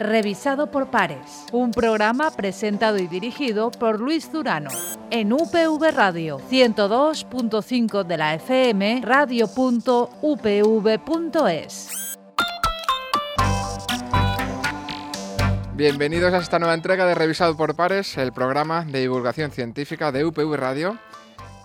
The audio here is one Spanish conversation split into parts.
revisado por pares. Un programa presentado y dirigido por Luis Durano. En UPV Radio 102.5 de la FM, radio.upv.es. Bienvenidos a esta nueva entrega de Revisado por Pares, el programa de divulgación científica de UPV Radio,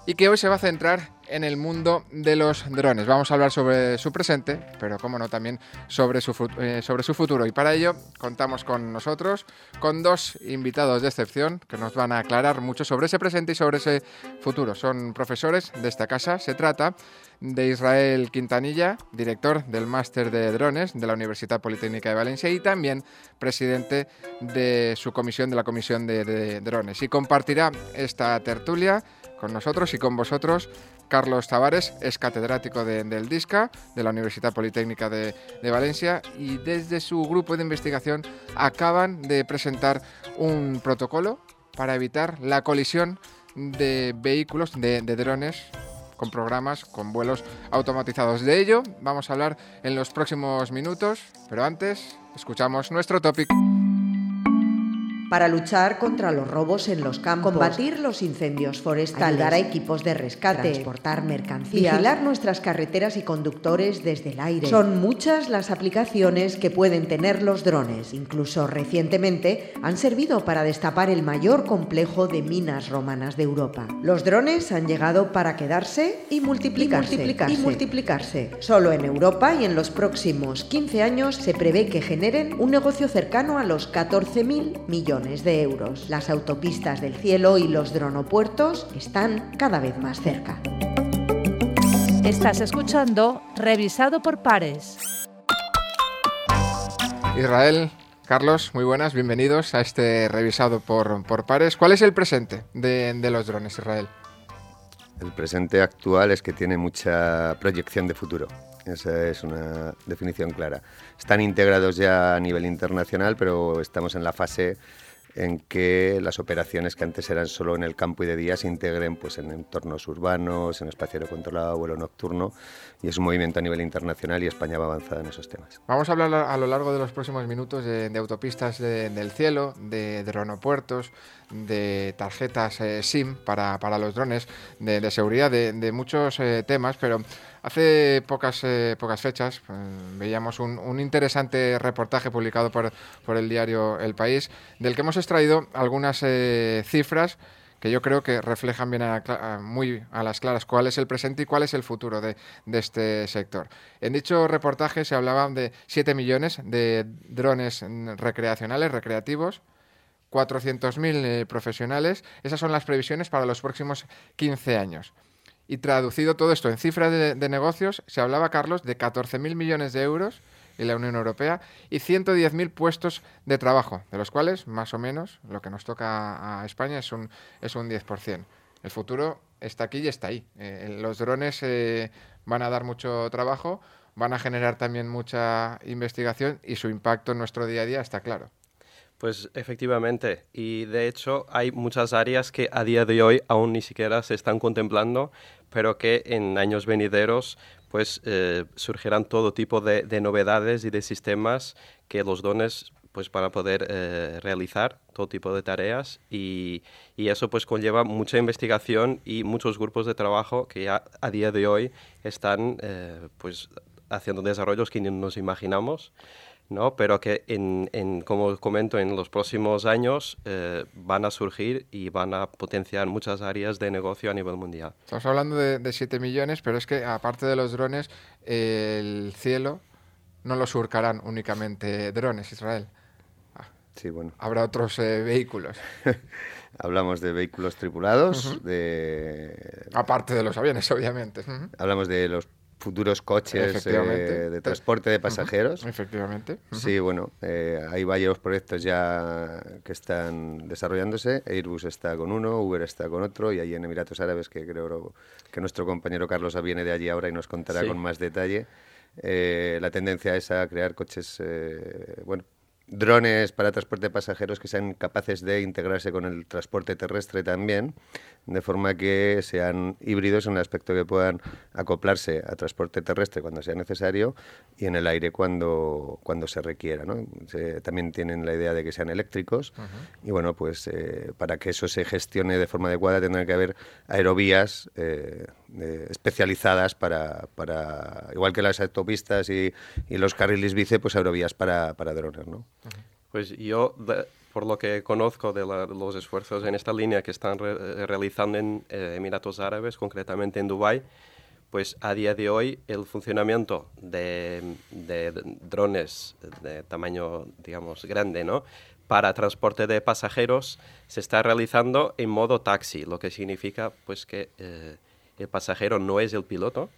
y que hoy se va a centrar en el mundo de los drones. Vamos a hablar sobre su presente, pero como no también sobre su, eh, sobre su futuro. Y para ello contamos con nosotros, con dos invitados de excepción que nos van a aclarar mucho sobre ese presente y sobre ese futuro. Son profesores de esta casa. Se trata de Israel Quintanilla, director del máster de drones de la Universidad Politécnica de Valencia y también presidente de su comisión, de la comisión de, de drones. Y compartirá esta tertulia con nosotros y con vosotros Carlos Tavares es catedrático del DISCA, de la Universidad Politécnica de, Valencia, y desde su grupo de investigación acaban de presentar un protocolo para evitar la colisión de vehículos, de, de drones con programas, con vuelos automatizados. De ello vamos a hablar en los próximos minutos, pero antes escuchamos nuestro topic para luchar contra los robos en los campos, combatir los incendios forestales, dar a equipos de rescate, transportar mercancías, vigilar nuestras carreteras y conductores desde el aire. Son muchas las aplicaciones que pueden tener los drones. Incluso recientemente han servido para destapar el mayor complejo de minas romanas de Europa. Los drones han llegado para quedarse y multiplicarse. Y multiplicarse. Y multiplicarse. Solo en Europa y en los próximos 15 años se prevé que generen un negocio cercano a los 14.000 millones de euros. Las autopistas del cielo y los dronopuertos están cada vez más cerca. Estás escuchando Revisado por Pares. Israel, Carlos, muy buenas, bienvenidos a este Revisado por, por Pares. ¿Cuál es el presente de, de los drones, Israel? El presente actual es que tiene mucha proyección de futuro. Esa es una definición clara. Están integrados ya a nivel internacional, pero estamos en la fase en que las operaciones que antes eran solo en el campo y de día se integren pues, en entornos urbanos, en espacio aéreo controlado, vuelo nocturno, y es un movimiento a nivel internacional y España va avanzada en esos temas. Vamos a hablar a lo largo de los próximos minutos de, autopistas del cielo, de dronopuertos, de tarjetas eh, SIM para, los drones, de, seguridad, de, muchos eh, temas, pero hace pocas, eh, pocas fechas veíamos un, interesante reportaje publicado por, por, el diario El País, del que hemos extraído algunas cifras que yo creo que reflejan bien muy a las claras cuál es el presente y cuál es el futuro de, de, este sector. En dicho reportaje se hablaba de 7 millones de drones recreacionales, recreativos, 400.000 eh, profesionales. Esas son las previsiones para los próximos 15 años. Y traducido todo esto en cifras de, negocios, se hablaba, Carlos, de 14.000 millones de euros en la Unión Europea y 110.000 puestos de trabajo, de los cuales, más o menos, lo que nos toca a España es un, es un 10%. El futuro está aquí y está ahí. Eh, los drones eh, van a dar mucho trabajo, van a generar también mucha investigación y su impacto en nuestro día a día está claro. Pues efectivamente, y de hecho hay muchas áreas que a día de hoy aún ni siquiera se están contemplando, pero que en años venideros pues eh, surgirán todo tipo de, novedades y de sistemas que los dones pues para poder eh, realizar todo tipo de tareas y, y, eso pues conlleva mucha investigación y muchos grupos de trabajo que ya a día de hoy están eh, pues haciendo desarrollos que ni nos imaginamos ¿no? pero que, en, en, como comento, en los próximos años eh, van a surgir y van a potenciar muchas áreas de negocio a nivel mundial. Estamos hablando de, de 7 millones, pero es que aparte de los drones, el cielo no lo surcarán únicamente drones, Israel. Ah, sí, bueno. Habrá otros eh, vehículos. Hablamos de vehículos tripulados, de... Aparte de los aviones, obviamente. Hablamos de los futuros coches eh, de transporte de pasajeros. Efectivamente. Sí, bueno, eh, hay varios proyectos ya que están desarrollándose. Airbus está con uno, Uber está con otro y hay en Emiratos Árabes, que creo que nuestro compañero Carlos viene de allí ahora y nos contará con más detalle. Eh, la tendencia es a crear coches, bueno, drones para transporte de pasajeros que sean capaces de integrarse con el transporte terrestre también, de forma que sean híbridos en el aspecto que puedan acoplarse a transporte terrestre cuando sea necesario y en el aire cuando, cuando se requiera. ¿no? también tienen la idea de que sean eléctricos y bueno, pues eh, para que eso se gestione de forma adecuada tendrá que haber aerovías eh, especializadas para, para, igual que las autopistas y, y los carriles bici, pues aerovías para, para drones. ¿no? Pues yo, por lo que conozco de, los esfuerzos en esta línea que están realizando en eh, Emiratos Árabes, concretamente en Dubái, pues a día de hoy el funcionamiento de, drones de tamaño, digamos, grande, ¿no? Para transporte de pasajeros se está realizando en modo taxi, lo que significa pues que eh, el pasajero no es el piloto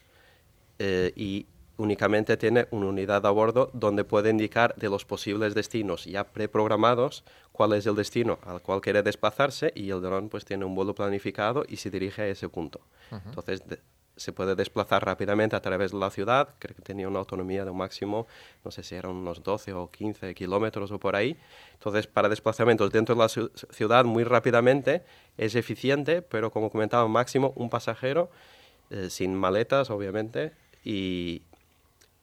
eh, y únicamente tiene una unidad a bordo donde puede indicar de los posibles destinos ya preprogramados cuál es el destino al cual quiere desplazarse y el dron pues tiene un vuelo planificado y se dirige a ese punto. Entonces se puede desplazar rápidamente a través de la ciudad, creo que tenía una autonomía de un máximo, no sé si eran unos 12 o 15 kilómetros o por ahí. Entonces para desplazamientos dentro de la ciudad muy rápidamente es eficiente, pero como comentaba, máximo un pasajero eh, sin maletas obviamente y,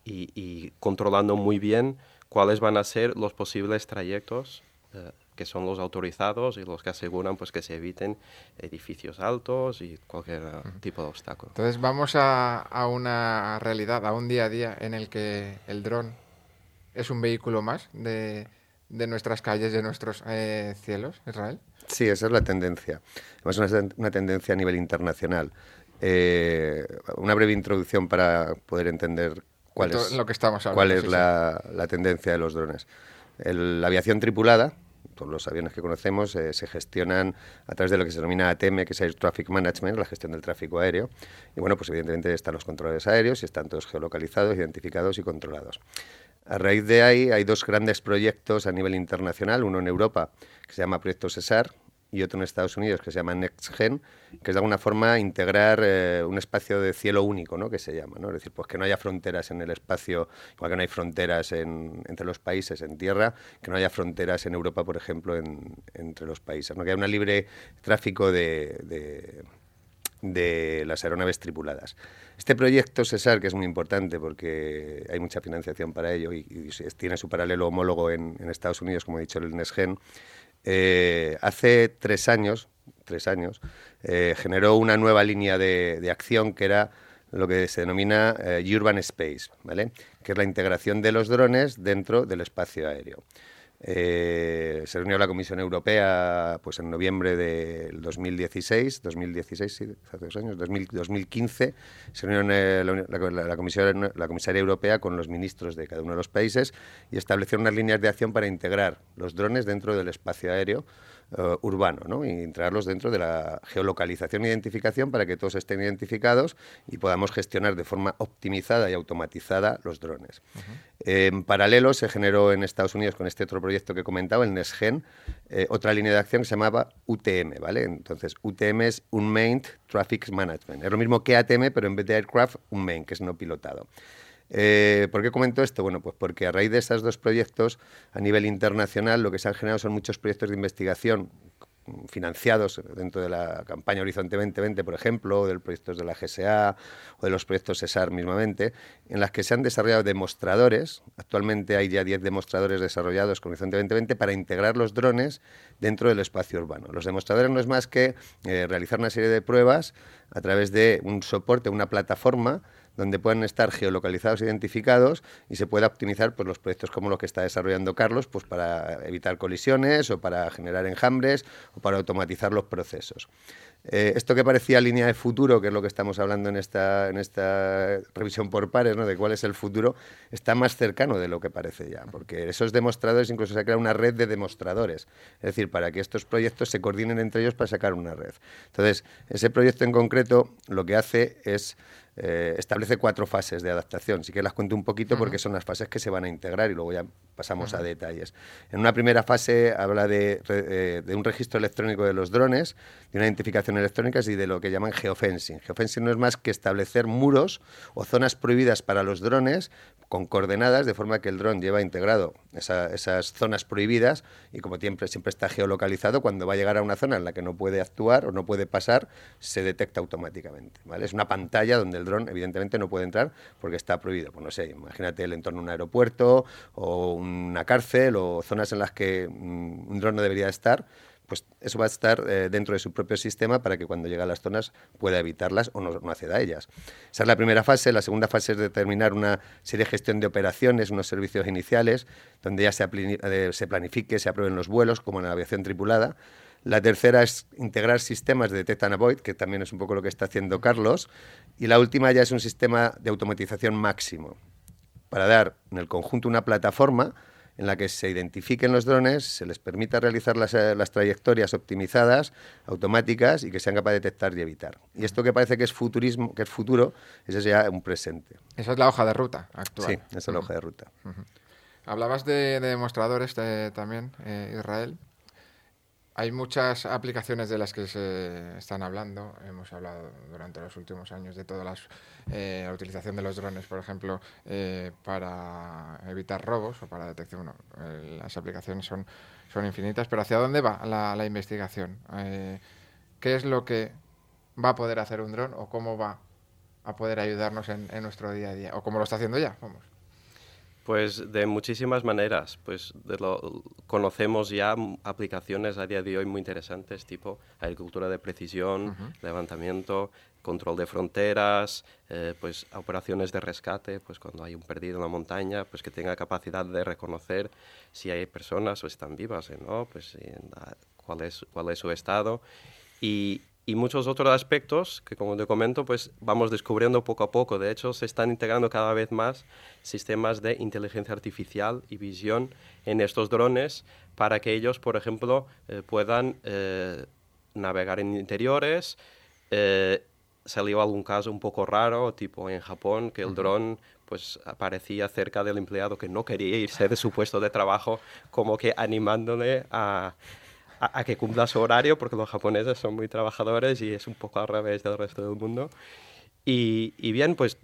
y, controlando muy bien cuáles van a ser los posibles trayectos eh, que son los autorizados y los que aseguran pues que se eviten edificios altos y cualquier tipo de obstáculo. Entonces vamos a, a, una realidad, a un día a día en el que el dron es un vehículo más de, de nuestras calles, de nuestros eh, cielos, Israel. Sí, esa es la tendencia. Es una, una tendencia a nivel internacional. Eh, una breve introducción para poder entender cuál es, lo que estamos cuál es la, tendencia de los drones. la aviación tripulada, todos los aviones que conocemos, eh, se gestionan a través de lo que se denomina ATM, que es Air Traffic Management, la gestión del tráfico aéreo. Y bueno, pues evidentemente están los controles aéreos y están todos geolocalizados, identificados y controlados. A raíz de ahí hay dos grandes proyectos a nivel internacional, uno en Europa que se llama Proyecto CESAR, y otro en Estados Unidos que se llama NextGen, que es de alguna forma integrar eh, un espacio de cielo único, ¿no? que se llama. ¿no? Es decir, pues que no haya fronteras en el espacio, igual que no hay fronteras entre los países en tierra, que no haya fronteras en Europa, por ejemplo, entre los países. ¿no? Que haya un libre tráfico de, de, las aeronaves tripuladas. Este proyecto CESAR, que es muy importante porque hay mucha financiación para ello y, tiene su paralelo homólogo en, en, Estados Unidos, como he dicho, el NESGEN, eh, hace tres años, tres años eh, generó una nueva línea de, acción que era lo que se denomina eh, Urban Space, ¿vale? que es la integración de los drones dentro del espacio aéreo. Eh, se reunió la Comisión Europea pues en noviembre del 2016, 2016, sí, hace dos años, 2015, se reunió la, Comisión, la Comisaria Europea con los ministros de cada uno de los países y establecieron unas líneas de acción para integrar los drones dentro del espacio aéreo eh, urbano ¿no? y integrarlos dentro de la geolocalización e identificación para que todos estén identificados y podamos gestionar de forma optimizada y automatizada los drones. En paralelo se generó en Estados Unidos con este otro proyecto que comentaba, el NESGEN, eh, otra línea de acción que se llamaba UTM, ¿vale? Entonces, UTM es Unmanned Traffic Management. Es lo mismo que ATM, pero en vez de aircraft, unmanned, que es no pilotado. Eh, ¿Por qué comento esto? Bueno, pues porque a raíz de estos dos proyectos a nivel internacional lo que se han generado son muchos proyectos de investigación financiados dentro de la campaña Horizonte 2020, por ejemplo, o de los proyectos de la GSA o de los proyectos CESAR mismamente, en las que se han desarrollado demostradores. Actualmente hay ya 10 demostradores desarrollados con Horizonte 2020 para integrar los drones dentro del espacio urbano. Los demostradores no es más que eh, realizar una serie de pruebas a través de un soporte, una plataforma donde puedan estar geolocalizados, identificados y se pueda optimizar pues, los proyectos como los que está desarrollando Carlos pues, para evitar colisiones o para generar enjambres o para automatizar los procesos. Eh, esto que parecía línea de futuro, que es lo que estamos hablando en esta, en esta revisión por pares, ¿no? de cuál es el futuro, está más cercano de lo que parece ya, porque esos demostradores incluso se ha creado una red de demostradores, es decir, para que estos proyectos se coordinen entre ellos para sacar una red. Entonces, ese proyecto en concreto lo que hace es eh, establece cuatro fases de adaptación. Sí que las cuento un poquito porque son las fases que se van a integrar y luego ya pasamos a detalles. En una primera fase habla de, eh, de, un registro electrónico de los drones, de una identificación electrónica y de lo que llaman geofencing. Geofencing no es más que establecer muros o zonas prohibidas para los drones con coordenadas, de forma que el dron lleva integrado esas zonas prohibidas y como siempre, siempre está geolocalizado, cuando va a llegar a una zona en la que no puede actuar o no puede pasar, se detecta automáticamente. ¿vale? Es una pantalla donde el dron evidentemente no puede entrar porque está prohibido. Pues no sé, imagínate el entorno de un aeropuerto o una cárcel o zonas en las que mm, un dron no debería estar, pues eso va a estar eh, dentro de su propio sistema para que cuando llegue a las zonas pueda evitarlas o no, acceda a ellas. Esa es la primera fase. La segunda fase es determinar una serie de gestión de operaciones, unos servicios iniciales, donde ya se, eh, se planifique, se aprueben los vuelos, como en la aviación tripulada. La tercera es integrar sistemas de detect and avoid, que también es un poco lo que está haciendo Carlos. Y la última ya es un sistema de automatización máximo, para dar en el conjunto una plataforma en la que se identifiquen los drones, se les permita realizar las, eh, las, trayectorias optimizadas, automáticas y que sean capaces de detectar y evitar. Y esto que parece que es futurismo, que es futuro, ese es ya un presente. Esa es la hoja de ruta actual. Sí, esa es la hoja de ruta. Hablabas de, demostradores también, eh, Israel. Hay muchas aplicaciones de las que se están hablando. Hemos hablado durante los últimos años de toda eh, la utilización de los drones, por ejemplo, eh, para evitar robos o para detección. Eh, las aplicaciones son, son infinitas, pero ¿hacia dónde va la, investigación? ¿Qué es lo que va a poder hacer un dron o cómo va a poder ayudarnos en, en nuestro día a día? ¿O cómo lo está haciendo ya? Vamos. Pues de muchísimas maneras. Pues conocemos ya aplicaciones a día de hoy muy interesantes, tipo agricultura de precisión, levantamiento, control de fronteras, eh, pues operaciones de rescate, pues cuando hay un perdido en la montaña, pues que tenga capacidad de reconocer si hay personas o están vivas, ¿no? Pues cuál es cuál es su estado y y muchos otros aspectos que, como te comento, pues vamos descubriendo poco a poco. De hecho, se están integrando cada vez más sistemas de inteligencia artificial y visión en estos drones para que ellos, por ejemplo, eh, puedan eh, navegar en interiores. Eh, salió algún caso un poco raro, tipo en Japón, que el dron pues aparecía cerca del empleado que no quería irse de su puesto de trabajo, como que animándole a, a, que cumpla su horario, porque los japoneses son muy trabajadores y es un poco al revés del resto del mundo. Y, y bien, pues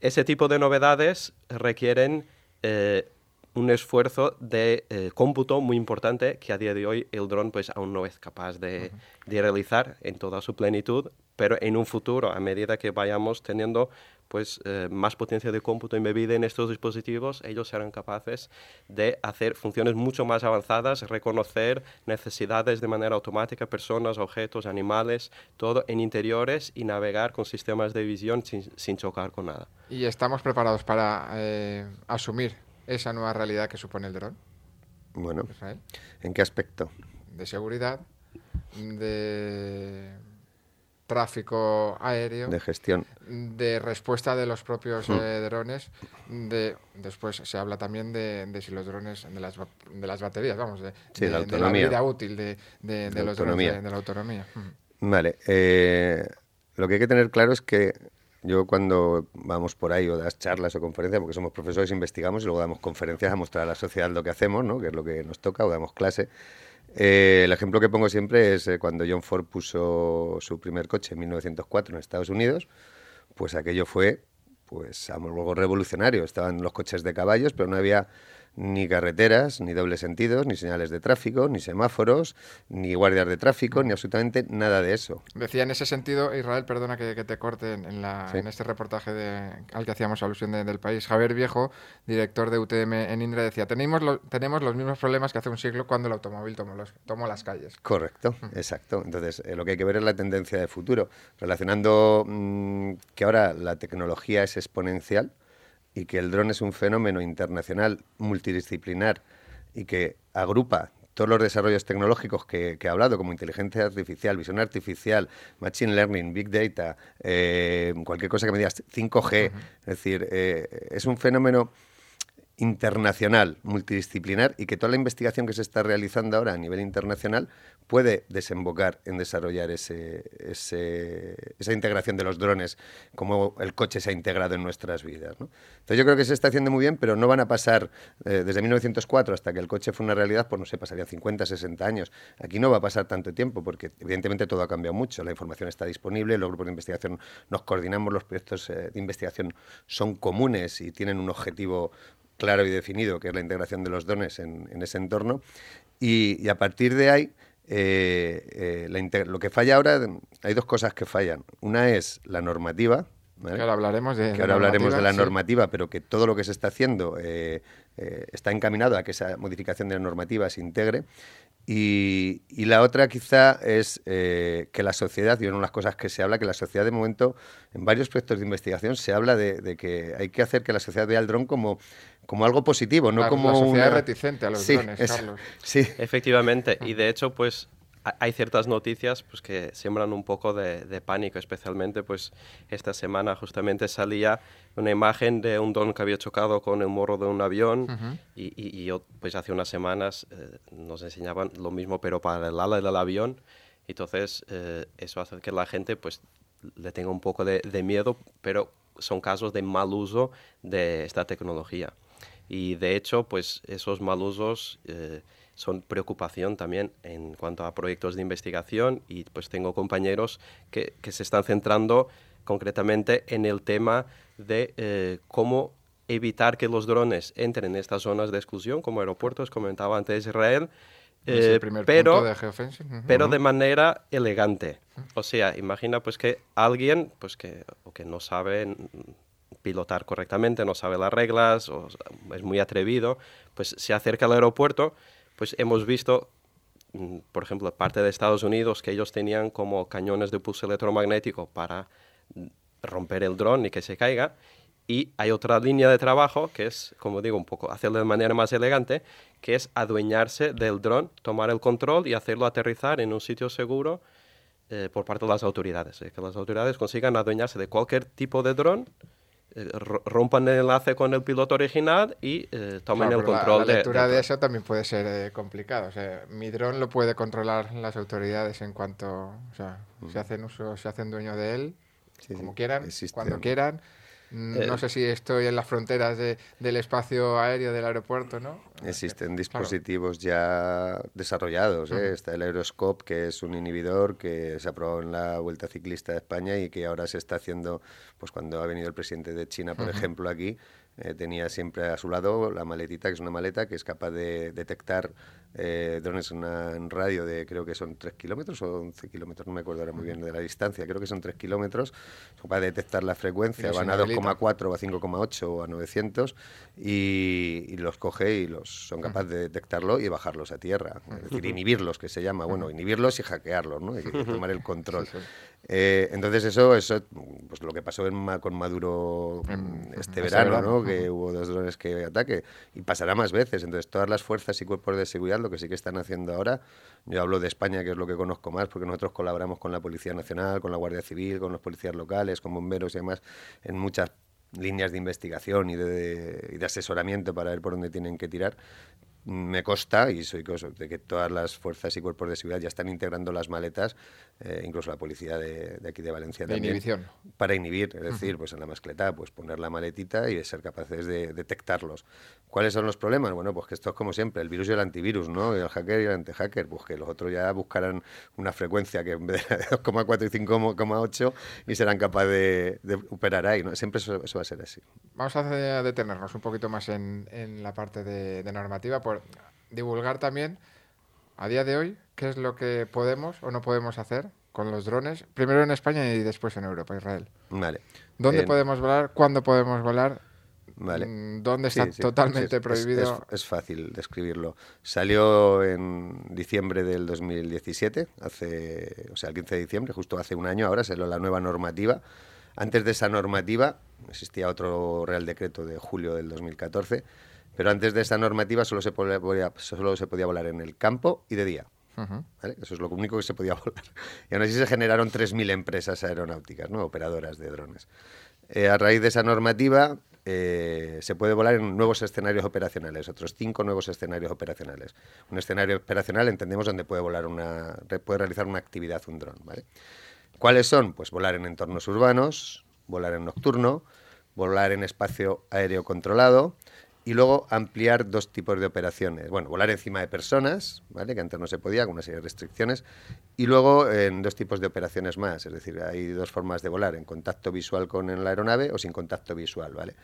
ese tipo de novedades requieren eh, un esfuerzo de eh, cómputo muy importante que a día de hoy el dron pues aún no es capaz de, de, realizar en toda su plenitud, pero en un futuro, a medida que vayamos teniendo pues eh, más potencia de cómputo embebida en estos dispositivos, ellos serán capaces de hacer funciones mucho más avanzadas, reconocer necesidades de manera automática, personas, objetos, animales, todo en interiores y navegar con sistemas de visión sin, chocar con nada. ¿Y estamos preparados para eh, asumir esa nueva realidad que supone el dron? Bueno, ¿en qué aspecto? De seguridad, de tráfico aéreo, de gestión, de respuesta de los propios hmm. eh, drones. De, después se habla también de, si los drones, de las, de las baterías, vamos, de, la, vida útil de, de los drones, de, la autonomía. Hmm. Vale, eh, lo que hay que tener claro es que yo cuando vamos por ahí o das charlas o conferencias, porque somos profesores, investigamos y luego damos conferencias a mostrar a la sociedad lo que hacemos, ¿no? que es lo que nos toca, o damos clase. Eh, el ejemplo que pongo siempre es eh, cuando John Ford puso su primer coche en 1904 en Estados Unidos, pues aquello fue pues algo revolucionario. Estaban los coches de caballos, pero no había ni carreteras, ni dobles sentidos, ni señales de tráfico, ni semáforos, ni guardias de tráfico, ni absolutamente nada de eso. Decía en ese sentido, Israel, perdona que, te corte en, la, en, este reportaje de, al que hacíamos alusión del país, Javier Viejo, director de UTM en Indra, decía, tenemos, tenemos los mismos problemas que hace un siglo cuando el automóvil tomó, los, tomó las calles. Correcto, exacto. Entonces, eh, lo que hay que ver es la tendencia de futuro, relacionando mm, que ahora la tecnología es exponencial, y que el dron es un fenómeno internacional multidisciplinar y que agrupa todos los desarrollos tecnológicos que, he hablado, como inteligencia artificial, visión artificial, machine learning, big data, eh, cualquier cosa que me digas, 5G, es decir, eh, es un fenómeno internacional, multidisciplinar y que toda la investigación que se está realizando ahora a nivel internacional puede desembocar en desarrollar ese, esa integración de los drones, como el coche se ha integrado en nuestras vidas. Entonces yo creo que se está haciendo muy bien, pero no van a pasar eh, desde 1904 hasta que el coche fue una realidad, pues no sé, pasarían 50, 60 años. Aquí no va a pasar tanto tiempo porque evidentemente todo ha cambiado mucho, la información está disponible, los grupos de investigación nos coordinamos, los proyectos eh, de investigación son comunes y tienen un objetivo claro y definido, que es la integración de los dones en, ese entorno. Y, a partir de ahí, eh, eh, lo que falla ahora, hay dos cosas que fallan. Una es la normativa. Que ahora hablaremos de, que ahora hablaremos de la normativa, pero que todo lo que se está haciendo eh, está encaminado a que esa modificación de la normativa se integre. Y, la otra quizá es eh, que la sociedad, y una de las cosas que se habla, que la sociedad de momento, en varios proyectos de investigación, se habla de, que hay que hacer que la sociedad vea el dron como, como algo positivo, no como la sociedad reticente a los drones, Carlos. Sí. Efectivamente, y de hecho, pues hay ciertas noticias pues, que siembran un poco de, pánico, especialmente pues esta semana justamente salía una imagen de un don que había chocado con el morro de un avión y, yo pues hace unas semanas eh, nos enseñaban lo mismo pero para el ala del avión. Entonces eh, eso hace que la gente pues le tenga un poco de, miedo, pero son casos de mal uso de esta tecnología. Y de hecho pues esos mal usos... Eh, son preocupación también en cuanto a proyectos de investigación y pues tengo compañeros que, que se están centrando concretamente en el tema de eh, cómo evitar que los drones entren en estas zonas de exclusión, como aeropuertos, comentaba antes Israel, eh, pero, de, pero de manera elegante. O sea, imagina pues que alguien pues que, o que no sabe pilotar correctamente, no sabe las reglas, o es muy atrevido, pues se acerca al aeropuerto pues hemos visto, mm, por ejemplo, parte de Estados Unidos que ellos tenían como cañones de pulso electromagnético para romper el dron y que se caiga. Y hay otra línea de trabajo que es, como digo, un poco hacerlo de manera más elegante, que es adueñarse del dron, tomar el control y hacerlo aterrizar en un sitio seguro eh, por parte de las autoridades. que las autoridades consigan adueñarse de cualquier tipo de dron eh, rompan el enlace con el piloto original y eh, tomen el control la, la lectura de, eso también puede ser eh, complicado. O sea, mi dron lo puede controlar las autoridades en cuanto, o sea, se hacen uso, se hacen dueño de él, como quieran, cuando quieran. Mm, no sé si estoy en las fronteras del espacio aéreo del aeropuerto, ¿no? Existen dispositivos ya desarrollados. ¿eh? Está el Aeroscope, que es un inhibidor que se aprobó en la Vuelta Ciclista de España y que ahora se está haciendo, pues cuando ha venido el presidente de China, por ejemplo, aquí, eh, tenía siempre a su lado la maletita, que es una maleta que es capaz de detectar eh, drones en, radio de creo que son 3 kilómetros o 11 kilómetros, no me acuerdo ahora muy bien de la distancia, creo que son 3 kilómetros, capaz de detectar la frecuencia, van a 2,4 o a 5,8 o a 900 y, los coge y los son capaces de detectarlo y bajarlos a tierra, es decir, inhibirlos, que se llama, bueno, inhibirlos y hackearlos, ¿no? Hay que tomar el control. Eh, entonces eso, eso, pues lo que pasó con Maduro este verano, ¿no? que hubo dos drones que ataque y pasará más veces. Entonces todas las fuerzas y cuerpos de seguridad lo que sí que están haciendo ahora, yo hablo de España que es lo que conozco más porque nosotros colaboramos con la Policía Nacional, con la Guardia Civil, con los policías locales, con bomberos y demás en muchas líneas de investigación y de, y de asesoramiento para ver por dónde tienen que tirar. Me consta, y soy de que todas las fuerzas y cuerpos de seguridad ya están integrando las maletas, eh, incluso la policía de, aquí de Valencia de Inhibición. Para inhibir, es decir, pues en la mascleta, pues poner la maletita y ser capaces de detectarlos. ¿Cuáles son los problemas? Bueno, pues que esto es como siempre, el virus y el antivirus, ¿no? el hacker y el antihacker, pues que los otros ya buscarán una frecuencia que en vez de 2,4 y 5,8 y serán capaces de, operar ahí, ¿no? Siempre eso, va a ser así. Vamos a detenernos un poquito más en, en la parte de, de normativa. Por, divulgar también, a día de hoy, qué es lo que podemos o no podemos hacer con los drones, primero en España y después en Europa, Israel. Vale. ¿Dónde podemos volar? ¿Cuándo podemos volar? Vale. Mm, ¿Dónde está totalmente prohibido? Es, fácil describirlo. Salió en diciembre del 2017, hace, o sea, el 15 de diciembre, justo hace un año, ahora salió la nueva normativa. Antes de esa normativa existía otro Real Decreto de julio del 2014 pero antes de esa normativa solo se podía, solo se podía volar en el campo y de día. Eso es lo único que se podía volar. Y aún así se generaron 3.000 empresas aeronáuticas, ¿no? operadoras de drones. Eh, a raíz de esa normativa, eh, se puede volar en nuevos escenarios operacionales, otros cinco nuevos escenarios operacionales. Un escenario operacional entendemos donde puede volar una, puede realizar una actividad un dron, ¿vale? ¿Cuáles son? Pues volar en entornos urbanos, volar en nocturno, volar en espacio aéreo controlado, y luego ampliar dos tipos de operaciones. Bueno, volar encima de personas, ¿vale? que antes no se podía, con una serie de restricciones, y luego en dos tipos de operaciones más, es decir, hay dos formas de volar, en contacto visual con la aeronave o sin contacto visual, ¿vale?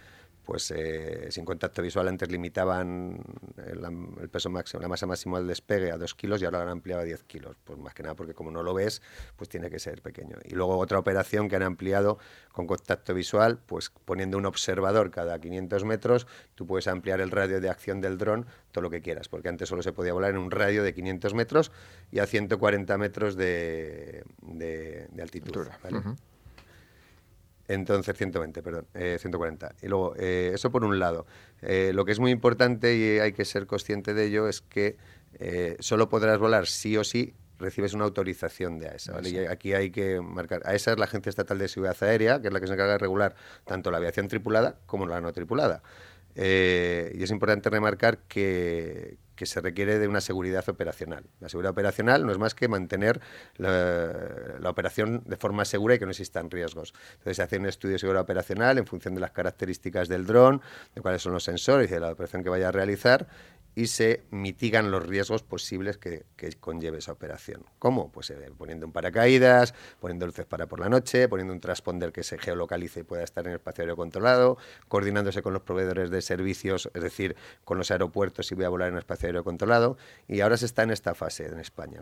Pues eh, sin contacto visual antes limitaban el, peso máximo, la masa máxima del despegue a 2 kilos y ahora lo han ampliado a 10 kilos. Pues más que nada porque como no lo ves, pues tiene que ser pequeño. Y luego otra operación que han ampliado con contacto visual, pues poniendo un observador cada 500 metros, tú puedes ampliar el radio de acción del dron todo lo que quieras, porque antes solo se podía volar en un radio de 500 metros y a 140 metros de, altitud. Entonces, 120, perdón, 140. Eh, y luego, eh, eso por un lado. Eh, lo que es muy importante y hay que ser consciente de ello es que solo podrás volar sí o sí recibes una autorización de AESA. ¿vale? Y aquí hay que marcar. AESA es la Agencia Estatal de Seguridad Aérea, que es la que se encarga de regular tanto la aviación tripulada como la no tripulada. y es importante remarcar que, que se requiere de una seguridad operacional. La seguridad operacional no es más que mantener la, operación de forma segura y que no existan riesgos. Entonces se hace un estudio de seguridad operacional en función de las características del dron, de cuáles son los sensores y de la operación que vaya a realizar y se mitigan los riesgos posibles que, conlleve esa operación. ¿Cómo? Pues eh, poniendo un paracaídas, poniendo luces para por la noche, poniendo un transponder que se geolocalice y pueda estar en el espacio aéreo controlado, coordinándose con los proveedores de servicios, es decir, con los aeropuertos si voy a volar en el espacio aéreo controlado, y ahora se está en esta fase en España.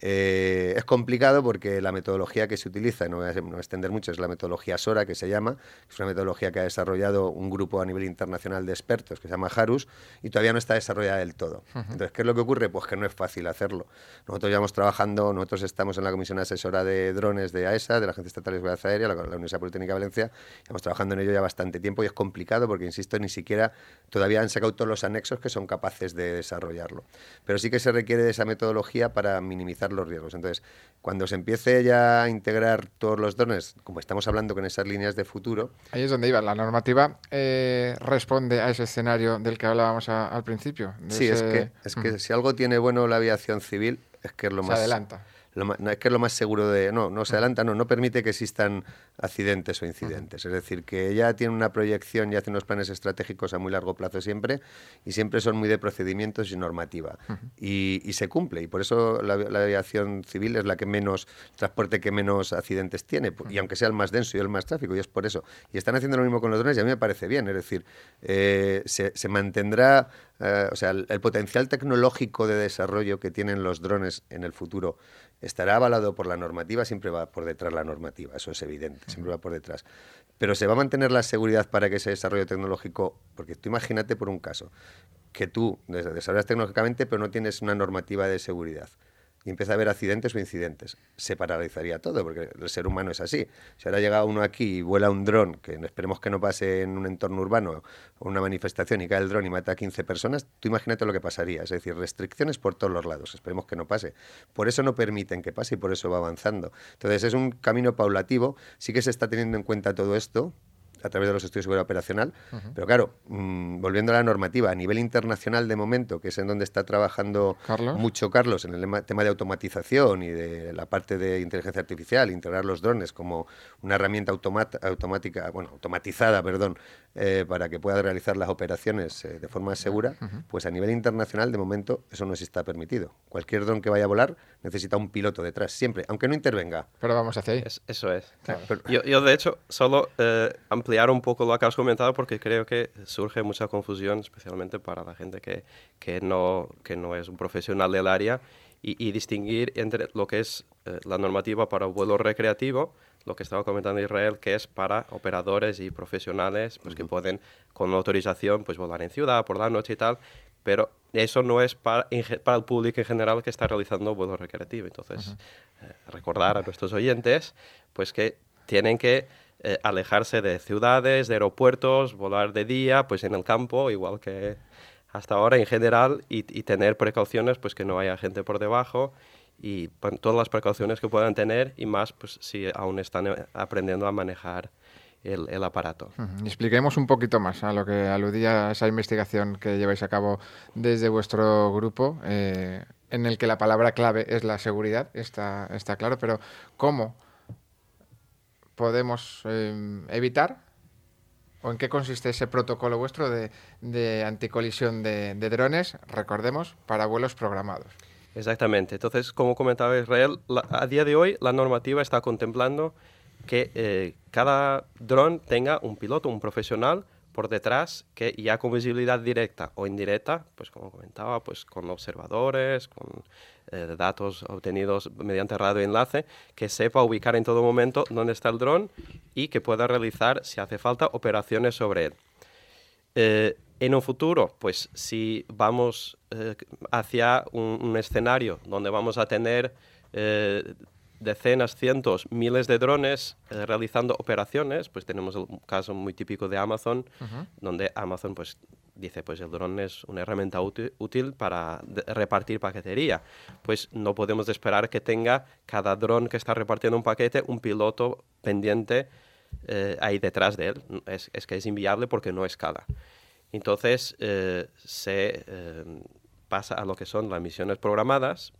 Eh, es complicado porque la metodología que se utiliza, no voy, a, extender mucho, es la metodología SORA, que se llama, es una metodología que ha desarrollado un grupo a nivel internacional de expertos que se llama HARUS, y todavía no está desarrollada del todo. Entonces, ¿qué es lo que ocurre? Pues que no es fácil hacerlo. Nosotros llevamos trabajando, nosotros estamos en la Comisión Asesora de Drones de AESA, de la Agencia Estatal de Seguridad Aérea, la, la Universidad Politécnica de Valencia, estamos trabajando en ello ya bastante tiempo y es complicado porque, insisto, ni siquiera todavía han sacado todos los anexos que son capaces de desarrollarlo. Pero sí que se requiere de esa metodología para minimizar los riesgos. Entonces, cuando se empiece ya a integrar todos los drones, como estamos hablando con esas líneas de futuro... Ahí es donde iba. La normativa eh, responde a ese escenario del que hablábamos al principio. Sí, es que, es que si algo tiene bueno la aviación civil es que es lo más... adelanta no, es que es lo más seguro de... No, no se adelanta, no, no permite que existan accidentes o incidentes. Es decir, que ya tiene una proyección y hace unos planes estratégicos a muy largo plazo siempre y siempre son muy de procedimientos y normativa. y, se cumple y por eso la, aviación civil es la que menos, transporte que menos accidentes tiene y aunque sea el más denso y el más tráfico y es por eso. Y están haciendo lo mismo con los drones y a mí me parece bien. Es decir, eh, se, se, mantendrá, eh, o sea, el potencial tecnológico de desarrollo que tienen los drones en el futuro estará avalado por la normativa, siempre va por detrás la normativa, eso es evidente, siempre va por detrás. Pero se va a mantener la seguridad para que ese desarrollo tecnológico, porque tú imagínate por un caso, que tú desarrollas tecnológicamente pero no tienes una normativa de seguridad y empieza a haber accidentes o incidentes. Se paralizaría todo, porque el ser humano es así. Si ahora llega uno aquí y vuela un dron, que esperemos que no pase en un entorno urbano o una manifestación y cae el dron y mata a 15 personas, tú imagínate lo que pasaría. Es decir, restricciones por todos los lados. Esperemos que no pase. Por eso no permiten que pase y por eso va avanzando. Entonces es un camino paulativo. Sí que se está teniendo en cuenta todo esto, a través de los estudios de seguridad operacional. Pero claro, mm, volviendo a la normativa, a nivel internacional de momento, que es en donde está trabajando mucho Carlos en el tema de automatización y de la parte de inteligencia artificial, integrar los drones como una herramienta automática, bueno, automatizada, perdón, eh, para que pueda realizar las operaciones eh, de forma segura, pues a nivel internacional de momento eso no se está permitido. Cualquier dron que vaya a volar necesita un piloto detrás, siempre, aunque no intervenga. Pero vamos hacia ahí. eso es. yo, yo, de hecho, solo eh, ampliar un poco lo que has comentado porque creo que surge mucha confusión, especialmente para la gente que, que, no, que no es un profesional del área, y, distinguir entre lo que es eh, la normativa para vuelo recreativo, lo que estaba comentando Israel, que es para operadores y profesionales pues, que pueden, con autorización, pues volar en ciudad, por la noche y tal, pero eso no es para, para el público en general que está realizando vuelo recreativo. Entonces, eh, recordar a nuestros oyentes pues que tienen que eh, alejarse de ciudades, de aeropuertos, volar de día, pues en el campo, igual que hasta ahora en general, y, tener precauciones, pues que no haya gente por debajo y todas las precauciones que puedan tener y más, pues si aún están eh, aprendiendo a manejar el, aparato. Expliquemos un poquito más a lo que aludía esa investigación que lleváis a cabo desde vuestro grupo, eh, en el que la palabra clave es la seguridad, está, está claro, pero ¿cómo podemos em, evitar o en qué consiste ese protocolo vuestro de, anticolisión de, drones, recordemos, para vuelos programados? Exactamente. Entonces, como comentaba Israel, a día de hoy la normativa está contemplando que eh, cada dron tenga un piloto, un profesional por detrás que ya con visibilidad directa o indirecta, pues como comentaba, pues con observadores, con eh, datos obtenidos mediante radioenlace, que sepa ubicar en todo momento dónde está el dron y que pueda realizar, si hace falta, operaciones sobre él. Eh, en un futuro, pues si vamos hacia un, un, escenario donde vamos a tener decenas, cientos, miles de drones eh, realizando operaciones, pues tenemos el caso muy típico de Amazon, donde Amazon pues dice, pues el dron es una herramienta útil, para repartir paquetería. Pues no podemos esperar que tenga cada dron que está repartiendo un paquete un piloto pendiente eh, ahí detrás de él. Es, que es inviable porque no escala. Entonces eh, se pasa a lo que son las misiones programadas,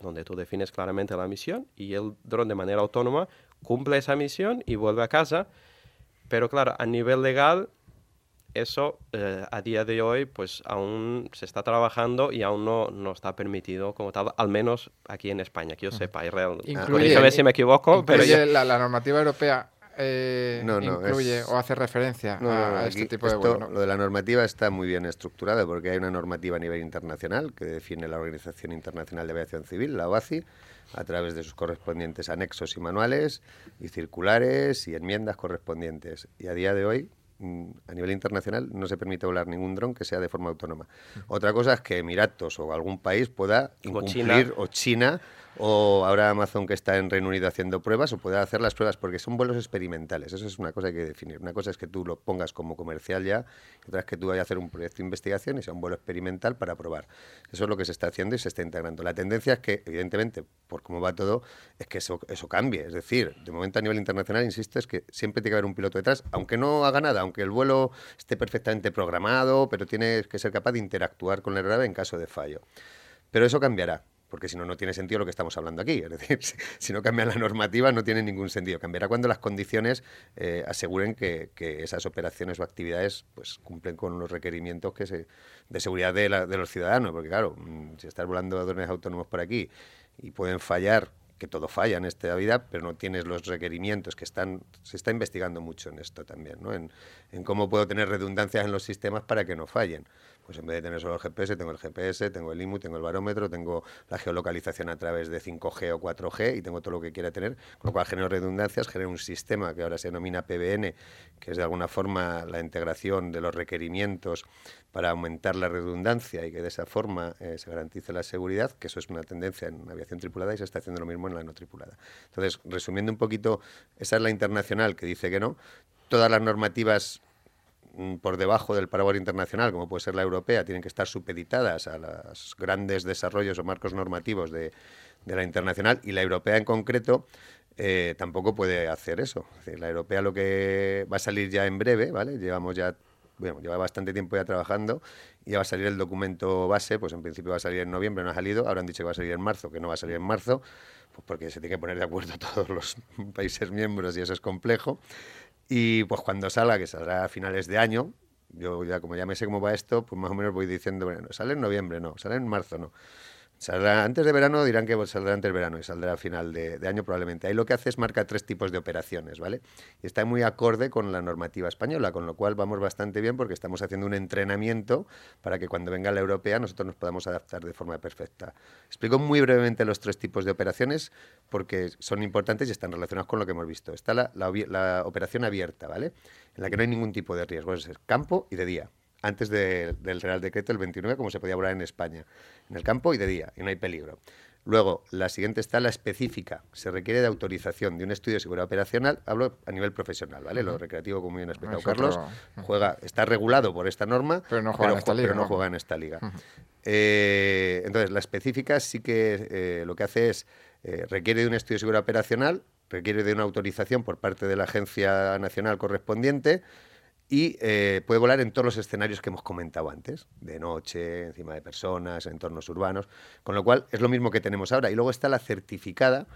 donde tú defines claramente la misión y el dron de manera autónoma cumple esa misión y vuelve a casa. Pero claro, a nivel legal, eso eh, a día de hoy pues aún se está trabajando y aún no, no está permitido como tal, al menos aquí en España, que yo sepa. Israel, incluye, si me equivoco. pero la, la normativa europea eh, incluye o hace referencia a, este tipo de vuelo. Lo de la normativa está muy bien estructurada porque hay una normativa a nivel internacional que define la Organización Internacional de Aviación Civil, la OACI, a través de sus correspondientes anexos y manuales y circulares y enmiendas correspondientes. Y a día de hoy mm, a nivel internacional no se permite volar ningún dron que sea de forma autónoma. Otra cosa es que Emiratos o algún país pueda incumplir, o China o ahora Amazon que está en Reino Unido haciendo pruebas o puede hacer las pruebas porque son vuelos experimentales. Eso es una cosa que hay que definir. Una cosa es que tú lo pongas como comercial ya, otra es que tú vayas a hacer un proyecto de investigación y sea un vuelo experimental para probar. Eso es lo que se está haciendo y se está integrando. La tendencia es que, evidentemente, por cómo va todo, es que eso, cambie. Es decir, de momento a nivel internacional, insisto, es que siempre tiene que haber un piloto detrás, aunque no haga nada, aunque el vuelo esté perfectamente programado, pero tiene que ser capaz de interactuar con la aeronave en caso de fallo. Pero eso cambiará porque si no, no tiene sentido lo que estamos hablando aquí. Es decir, si, no cambia la normativa, no tiene ningún sentido. Cambiará cuando las condiciones eh, aseguren que, esas operaciones o actividades pues, cumplen con los requerimientos que se, de seguridad de, los ciudadanos. Porque, claro, mm, si estás volando a drones autónomos por aquí y pueden fallar que todo falla en esta vida, pero no tienes los requerimientos que están, se está investigando mucho en esto también, ¿no? en, en cómo puedo tener redundancias en los sistemas para que no fallen pues en vez de tener solo el GPS, tengo el GPS, tengo el IMU, tengo el barómetro, tengo la geolocalización a través de 5G o 4G y tengo todo lo que quiera tener, con lo cual genero redundancias, genero un sistema que ahora se denomina PBN, que es de alguna forma la integración de los requerimientos para aumentar la redundancia y que de esa forma eh, se garantice la seguridad, que eso es una tendencia en aviación tripulada y se está haciendo lo mismo en la no tripulada. Entonces, resumiendo un poquito, esa es la internacional que dice que no. Todas las normativas Mm, por debajo del paraguas internacional, como puede ser la europea, tienen que estar supeditadas a los grandes desarrollos o marcos normativos de, la internacional y la europea en concreto eh, tampoco puede hacer eso. la europea lo que va a salir ya en breve, ¿vale? Llevamos ya, bueno, lleva bastante tiempo ya trabajando ya va a salir el documento base, pues en principio va a salir en noviembre, no ha salido, ahora han dicho que va a salir en marzo, que no va a salir en marzo, pues porque se tiene que poner de acuerdo todos los países miembros y eso es complejo. Y pues cuando salga, que saldrá a finales de año, yo ya como ya me sé cómo va esto, pues más o menos voy diciendo, bueno, sale en noviembre, no, sale en marzo, no. Saldrá antes de verano, dirán que saldrá antes de verano y saldrá a final de, año probablemente. Ahí lo que hace es marca tres tipos de operaciones, ¿vale? Y está muy acorde con la normativa española, con lo cual vamos bastante bien porque estamos haciendo un entrenamiento para que cuando venga la europea nosotros nos podamos adaptar de forma perfecta. Explico muy brevemente los tres tipos de operaciones porque son importantes y están relacionados con lo que hemos visto. Está la, la operación abierta, ¿vale? En la que no hay ningún tipo de riesgo, es campo y de día antes del Real Decreto el 29, como se podía volar en España, en el campo y de día, y no hay peligro. Luego, la siguiente está la específica. Se requiere de autorización de un estudio de seguridad operacional, hablo a nivel profesional, ¿vale? Lo recreativo, como bien ha explicado Carlos, juega, está regulado por esta norma, pero no juega, en, esta liga, no juega en esta liga. Eh, entonces, la específica sí que eh, lo que hace es, eh, requiere de un estudio de seguridad operacional requiere de una autorización por parte de la agencia nacional correspondiente y eh, puede volar en todos los escenarios que hemos comentado antes, de noche, encima de personas, en entornos urbanos, con lo cual es lo mismo que tenemos ahora. Y luego está la certificada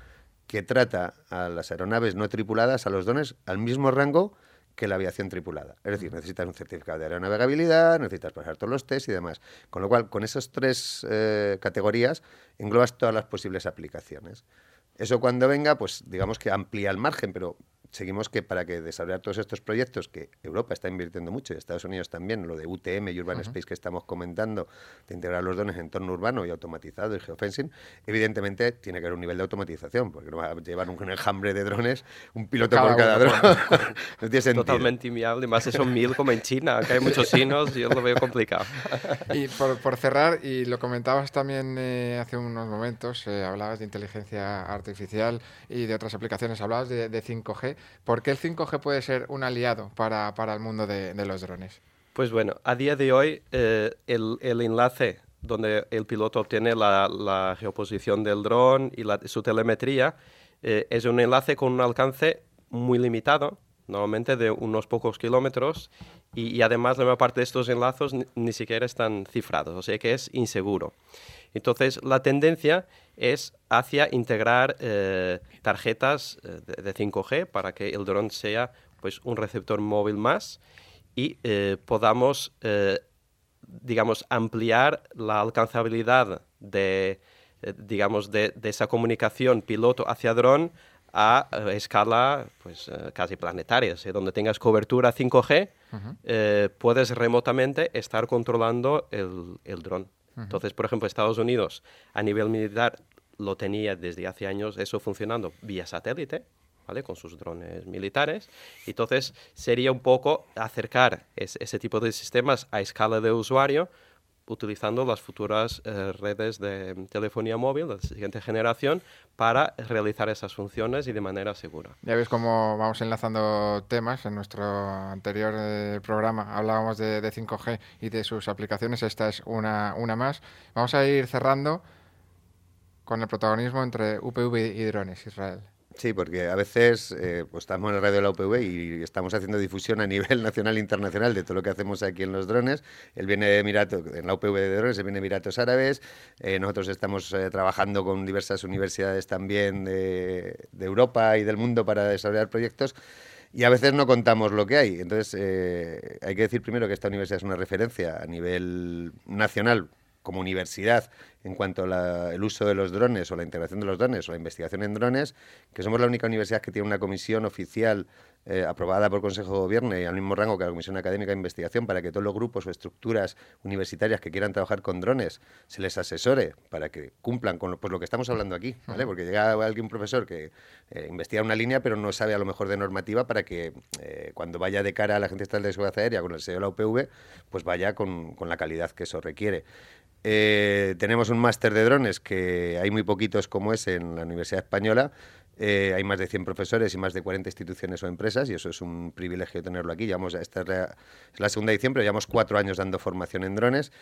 que trata a las aeronaves no tripuladas, a los drones, al mismo rango que la aviación tripulada. Es decir, necesitas un certificado de aeronavegabilidad, necesitas pasar todos los test y demás. Con lo cual, con esas tres eh, categorías englobas todas las posibles aplicaciones. Eso cuando venga, pues digamos que amplía el margen, pero seguimos que para que desarrollar todos estos proyectos que Europa está invirtiendo mucho y Estados Unidos también, lo de UTM y Urban Space que estamos comentando, de integrar los drones en entorno urbano y automatizado y geofencing, evidentemente tiene que haber un nivel de automatización, porque no va a llevar un enjambre de drones, un piloto por cada dron. no tiene sentido. Totalmente inviable, más si son mil como en China, que hay muchos chinos, yo lo veo complicado. y por, cerrar, y lo comentabas también eh, hace unos momentos, eh, hablabas de inteligencia artificial y de otras aplicaciones, hablabas de, de 5G. ¿Por qué el 5G puede ser un aliado para, el mundo de, los drones? Pues bueno, a día de hoy eh, el, enlace donde el piloto obtiene la, geoposición del dron y su telemetría eh, es un enlace con un alcance muy limitado, normalmente de unos pocos kilómetros, y, además la mayor parte de estos enlazos ni, siquiera están cifrados, o sea que es inseguro. Entonces, la tendencia es hacia integrar eh, tarjetas eh, de, 5G para que el dron sea pues, un receptor móvil más y eh, podamos, digamos, ampliar la alcanzabilidad de, digamos, de, esa comunicación piloto hacia dron a escala pues, casi planetaria. donde tengas cobertura 5G, puedes remotamente estar controlando el, el dron. Entonces, por ejemplo, Estados Unidos a nivel militar lo tenía desde hace años eso funcionando vía satélite, ¿vale? Con sus drones militares. Entonces, sería un poco acercar ese tipo de sistemas a escala de usuario utilizando las futuras eh, redes de telefonía móvil de la siguiente generación para realizar esas funciones y de manera segura. Ya ves cómo vamos enlazando temas. En nuestro anterior eh, programa hablábamos de, 5G y de sus aplicaciones. Esta es una, una más. Vamos a ir cerrando con el protagonismo entre UPV y drones, Israel. Sí, porque a veces eh, pues estamos en el radio de la UPV y estamos haciendo difusión a nivel nacional e internacional de todo lo que hacemos aquí en los drones. Él viene de Emiratos, en la UPV de drones, él viene de Emiratos Árabes. Eh, nosotros estamos eh, trabajando con diversas universidades también de, Europa y del mundo para desarrollar proyectos. Y a veces no contamos lo que hay. Entonces, hay que decir primero que esta universidad es una referencia a nivel nacional como universidad en cuanto al uso de los drones o la integración de los drones o la investigación en drones, que somos la única universidad que tiene una comisión oficial eh, aprobada por Consejo de Gobierno y al mismo rango que la Comisión Académica de Investigación para que todos los grupos o estructuras universitarias que quieran trabajar con drones se les asesore para que cumplan con lo, pues, lo que estamos hablando aquí, ¿vale? Porque llega alguien, profesor que eh, investiga una línea pero no sabe a lo mejor de normativa para que eh, cuando vaya de cara a la Agencia Estatal de Seguridad Aérea con el sello de la UPV, pues vaya con, con la calidad que eso requiere. Eh, tenemos un máster de drones que hay muy poquitos como es en la Universidad Española. Eh, hay más de 100 profesores y más de 40 instituciones o empresas y eso es un privilegio tenerlo aquí. Llevamos, esta es la, segunda edición, pero llevamos cuatro años dando formación en drones.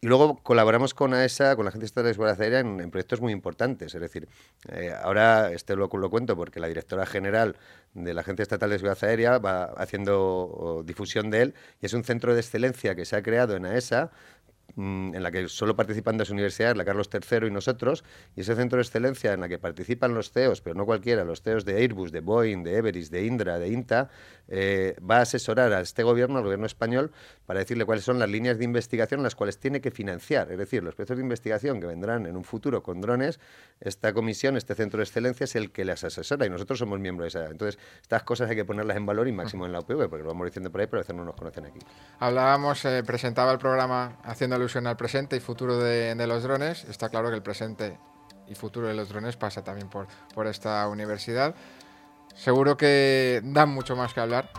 Y luego colaboramos con AESA, con la Agencia Estatal de Seguridad Aérea, en, proyectos muy importantes. Es decir, eh, ahora este lo, lo cuento porque la directora general de la Agencia Estatal de Seguridad Aérea va haciendo difusión de él y es un centro de excelencia que se ha creado en AESA Mm, en la que solo participan dos universidades, la Carlos III y nosotros, y ese centro de excelencia en la que participan los CEOs, pero no cualquiera, los CEOs de Airbus, de Boeing, de Everest, de Indra, de INTA, eh, va a asesorar a este gobierno, al gobierno español, para decirle cuáles son las líneas de investigación las cuales tiene que financiar. Es decir, los proyectos de investigación que vendrán en un futuro con drones, esta comisión, este centro de excelencia es el que les asesora y nosotros somos miembros de esa. Entonces, estas cosas hay que ponerlas en valor y máximo en la UPV, porque lo vamos diciendo por ahí, pero a veces no nos conocen aquí. Hablábamos, eh, presentaba el programa haciendo alusión al presente y futuro de, los drones. Está claro que el presente y futuro de los drones pasa también por, por esta universidad. Seguro que dan mucho más que hablar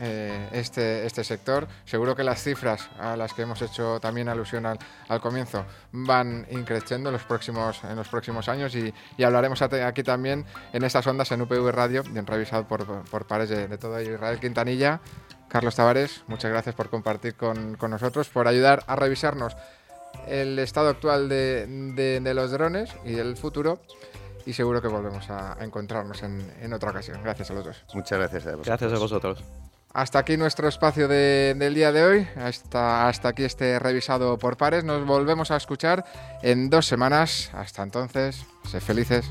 eh, este, este sector. Seguro que las cifras a las que hemos hecho también alusión al, comienzo van increciendo en los próximos, en los próximos años y, hablaremos aquí también en estas ondas en UPV Radio, bien revisado por, por pares de, de todo Israel Quintanilla. Carlos Tavares, muchas gracias por compartir con, con nosotros, por ayudar a revisarnos el estado actual de, de, los drones y el futuro. y seguro que volvemos a, encontrarnos en, otra ocasión. Gracias a los dos. Muchas gracias a vosotros. Gracias a vosotros. Hasta aquí nuestro espacio del día de hoy. Hasta, hasta aquí este revisado por pares. Nos volvemos a escuchar en dos semanas. Hasta entonces, sé felices.